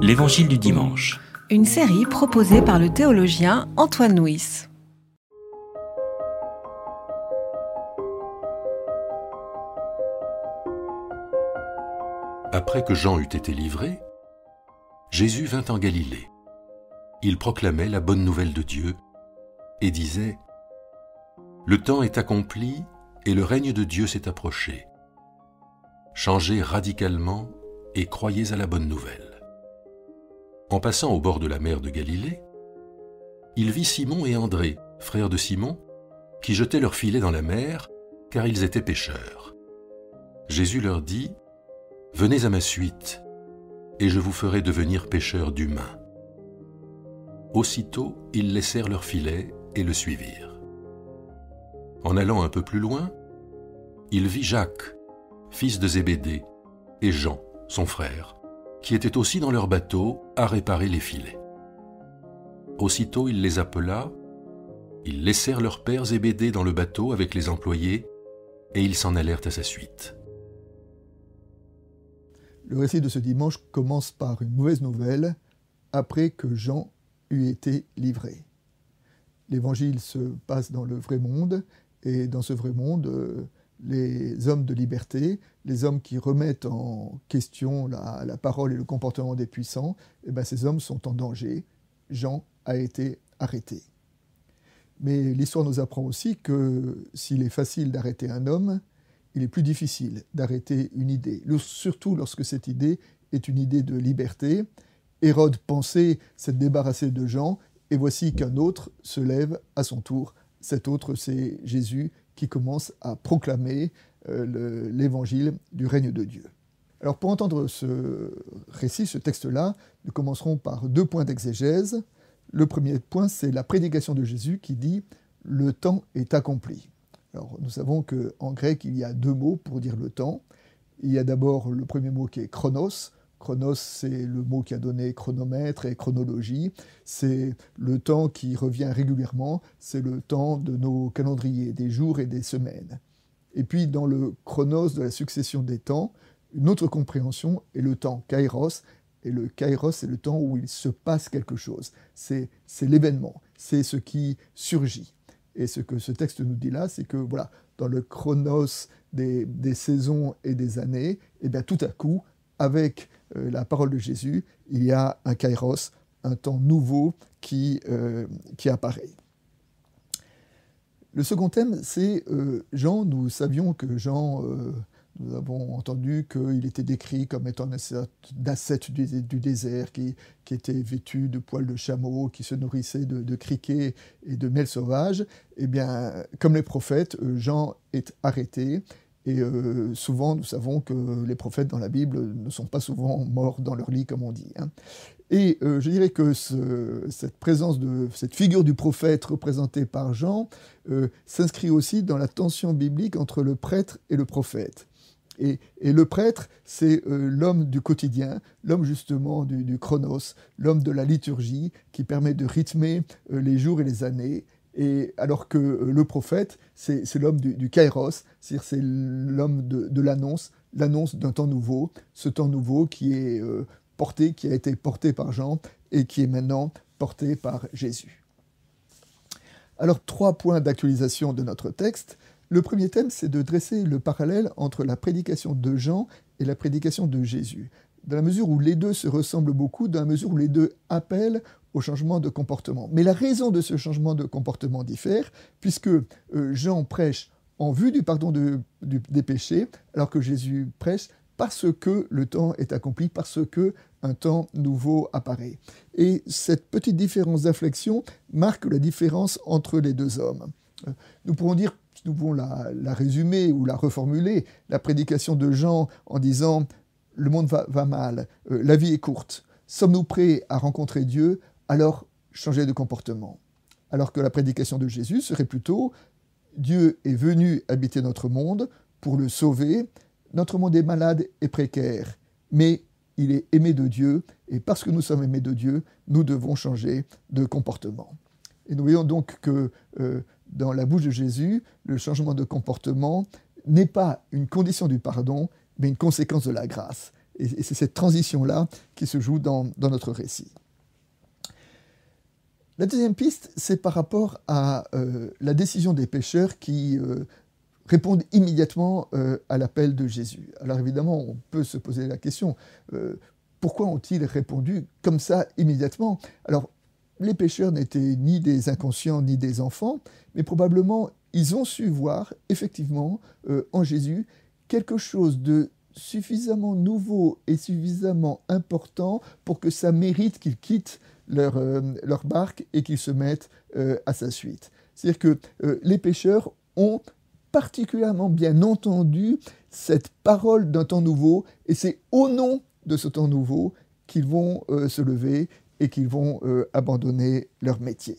L'Évangile du dimanche. Une série proposée par le théologien Antoine Nuis. Après que Jean eut été livré, Jésus vint en Galilée. Il proclamait la bonne nouvelle de Dieu et disait Le temps est accompli et le règne de Dieu s'est approché. Changez radicalement et croyez à la bonne nouvelle. En passant au bord de la mer de Galilée, il vit Simon et André, frères de Simon, qui jetaient leurs filets dans la mer, car ils étaient pêcheurs. Jésus leur dit, Venez à ma suite, et je vous ferai devenir pêcheurs d'humains. Aussitôt, ils laissèrent leurs filets et le suivirent. En allant un peu plus loin, il vit Jacques, fils de Zébédée, et Jean, son frère, qui étaient aussi dans leur bateau à réparer les filets. Aussitôt il les appela, ils laissèrent leur père Zébédée dans le bateau avec les employés, et ils s'en allèrent à sa suite. Le récit de ce dimanche commence par une mauvaise nouvelle après que Jean eut été livré. L'évangile se passe dans le vrai monde et dans ce vrai monde, euh, les hommes de liberté, les hommes qui remettent en question la, parole et le comportement des puissants, eh ben ces hommes sont en danger. Jean a été arrêté. Mais l'histoire nous apprend aussi que s'il est facile d'arrêter un homme, il est plus difficile d'arrêter une idée, surtout lorsque cette idée est une idée de liberté. Hérode pensait s'être débarrassé de Jean, et voici qu'un autre se lève à son tour. Cet autre, c'est Jésus qui commence à proclamer euh, l'évangile du règne de Dieu. Alors pour entendre ce récit, ce texte-là, nous commencerons par deux points d'exégèse. Le premier point, c'est la prédication de Jésus qui dit ⁇ Le temps est accompli ⁇ alors, nous savons qu'en grec, il y a deux mots pour dire le temps. Il y a d'abord le premier mot qui est chronos. Chronos, c'est le mot qui a donné chronomètre et chronologie. C'est le temps qui revient régulièrement. C'est le temps de nos calendriers, des jours et des semaines. Et puis, dans le chronos de la succession des temps, une autre compréhension est le temps kairos. Et le kairos, c'est le temps où il se passe quelque chose. C'est l'événement. C'est ce qui surgit. Et ce que ce texte nous dit là, c'est que voilà, dans le chronos des, saisons et des années, et eh bien tout à coup, avec euh, la parole de Jésus, il y a un kairos, un temps nouveau qui, euh, apparaît. Le second thème, c'est euh, Jean. Nous savions que Jean nous avons entendu qu'il était décrit comme étant un du, désert qui, était vêtu de poils de chameau, qui se nourrissait de, criquets et de miel sauvage. Eh bien, comme les prophètes, Jean est arrêté. Et euh, souvent, nous savons que les prophètes dans la Bible ne sont pas souvent morts dans leur lit, comme on dit. Hein. Et euh, je dirais que cette présence de cette figure du prophète représentée par Jean s'inscrit aussi dans la tension biblique entre le prêtre et le prophète. Et, le prêtre, c'est euh, l'homme du quotidien, l'homme justement du, chronos, l'homme de la liturgie qui permet de rythmer euh, les jours et les années. Alors que euh, le prophète, c'est l'homme du, kairos, c'est-à-dire c'est l'homme de, l'annonce, l'annonce d'un temps nouveau, ce temps nouveau qui est porté, qui a été porté par Jean et qui est maintenant porté par Jésus. Alors trois points d'actualisation de notre texte. Le premier thème, c'est de dresser le parallèle entre la prédication de Jean et la prédication de Jésus, dans la mesure où les deux se ressemblent beaucoup, dans la mesure où les deux appellent au changement de comportement. Mais la raison de ce changement de comportement diffère, puisque euh, Jean prêche en vue du pardon des péchés, alors que Jésus prêche parce que le temps est accompli, parce que un temps nouveau apparaît. Et cette petite différence d'inflexion marque la différence entre les deux hommes. Euh, nous pourrons dire nous pouvons la, résumer ou la reformuler, la prédication de Jean en disant le monde va, mal, euh, la vie est courte, sommes-nous prêts à rencontrer Dieu Alors changez de comportement? Alors que la prédication de Jésus serait plutôt Dieu est venu habiter notre monde pour le sauver, notre monde est malade et précaire, mais il est aimé de Dieu, et parce que nous sommes aimés de Dieu, nous devons changer de comportement. Et nous voyons donc que euh, dans la bouche de Jésus, le changement de comportement n'est pas une condition du pardon, mais une conséquence de la grâce. Et, c'est cette transition-là qui se joue dans, notre récit. La deuxième piste, c'est par rapport à euh, la décision des pêcheurs qui euh, répondent immédiatement euh, à l'appel de Jésus. Alors évidemment, on peut se poser la question, pourquoi ont-ils répondu comme ça immédiatement? Alors, les pêcheurs n'étaient ni des inconscients ni des enfants, mais probablement ils ont su voir effectivement en Jésus quelque chose de suffisamment nouveau et suffisamment important pour que ça mérite qu'ils quittent leur, euh, leur, barque et qu'ils se mettent euh, à sa suite. C'est-à-dire que euh, les pêcheurs ont particulièrement bien entendu cette parole d'un temps nouveau et c'est au nom de ce temps nouveau qu'ils vont se lever et qu'ils vont abandonner leur métier.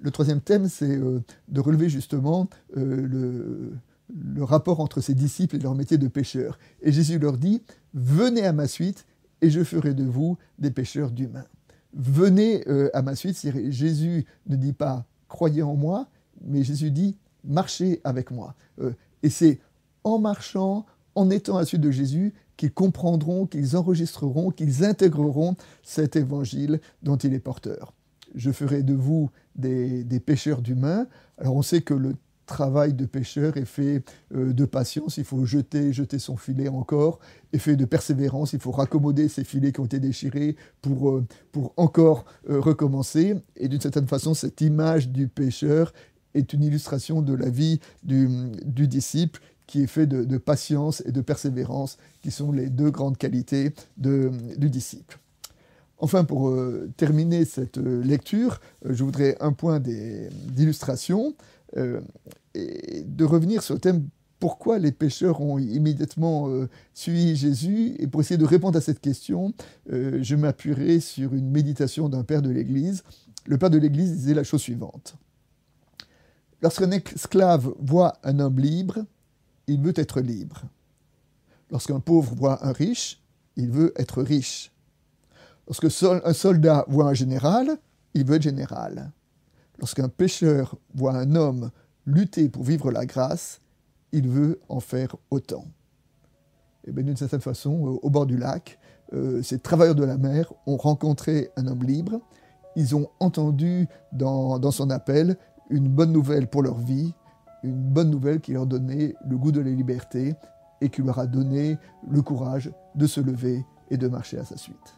Le troisième thème, c'est de relever justement le, le rapport entre ses disciples et leur métier de pêcheur. Et Jésus leur dit, venez à ma suite et je ferai de vous des pêcheurs d'humains. Venez euh, à ma suite, Jésus ne dit pas croyez en moi, mais Jésus dit marchez avec moi. Euh, et c'est en marchant, en étant à la suite de Jésus, qu'ils comprendront, qu'ils enregistreront, qu'ils intégreront cet évangile dont il est porteur. Je ferai de vous des, des pêcheurs d'humains. Alors on sait que le travail de pêcheur est fait euh, de patience, il faut jeter, jeter son filet encore, est fait de persévérance, il faut raccommoder ces filets qui ont été déchirés pour, euh, pour encore euh, recommencer. Et d'une certaine façon, cette image du pêcheur est une illustration de la vie du, du disciple qui est fait de, de, patience et de persévérance, qui sont les deux grandes qualités de, du disciple. Enfin, pour terminer cette lecture, je voudrais un point d'illustration. Euh, et de revenir sur le thème pourquoi les pêcheurs ont immédiatement euh, suivi Jésus. Et pour essayer de répondre à cette question, euh, je m'appuierai sur une méditation d'un père de l'Église. Le père de l'Église disait la chose suivante. Lorsqu'un esclave voit un homme libre, il veut être libre. Lorsqu'un pauvre voit un riche, il veut être riche. Lorsque un soldat voit un général, il veut être général. Lorsqu'un pécheur voit un homme lutter pour vivre la grâce, il veut en faire autant. Bien d'une certaine façon, euh, au bord du lac, euh, ces travailleurs de la mer ont rencontré un homme libre. Ils ont entendu dans, dans, son appel une bonne nouvelle pour leur vie, une bonne nouvelle qui leur donnait le goût de la liberté et qui leur a donné le courage de se lever et de marcher à sa suite.